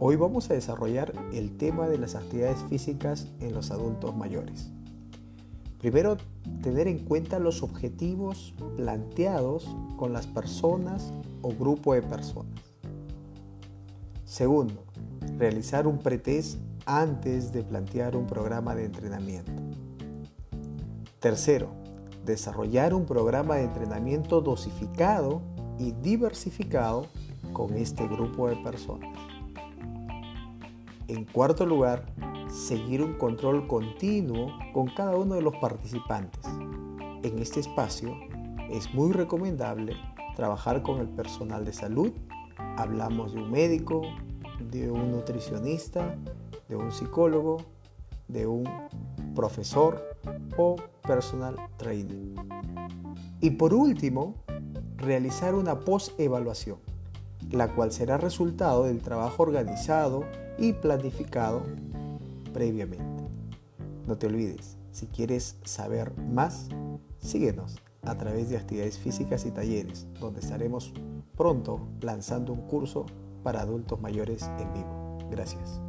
Hoy vamos a desarrollar el tema de las actividades físicas en los adultos mayores. Primero, tener en cuenta los objetivos planteados con las personas o grupo de personas. Segundo, realizar un pretest antes de plantear un programa de entrenamiento. Tercero, desarrollar un programa de entrenamiento dosificado y diversificado con este grupo de personas. En cuarto lugar, seguir un control continuo con cada uno de los participantes. En este espacio es muy recomendable trabajar con el personal de salud. Hablamos de un médico, de un nutricionista, de un psicólogo, de un profesor o personal trainer. Y por último, realizar una post-evaluación, la cual será resultado del trabajo organizado y planificado previamente. No te olvides, si quieres saber más, síguenos a través de actividades físicas y talleres, donde estaremos pronto lanzando un curso para adultos mayores en vivo. Gracias.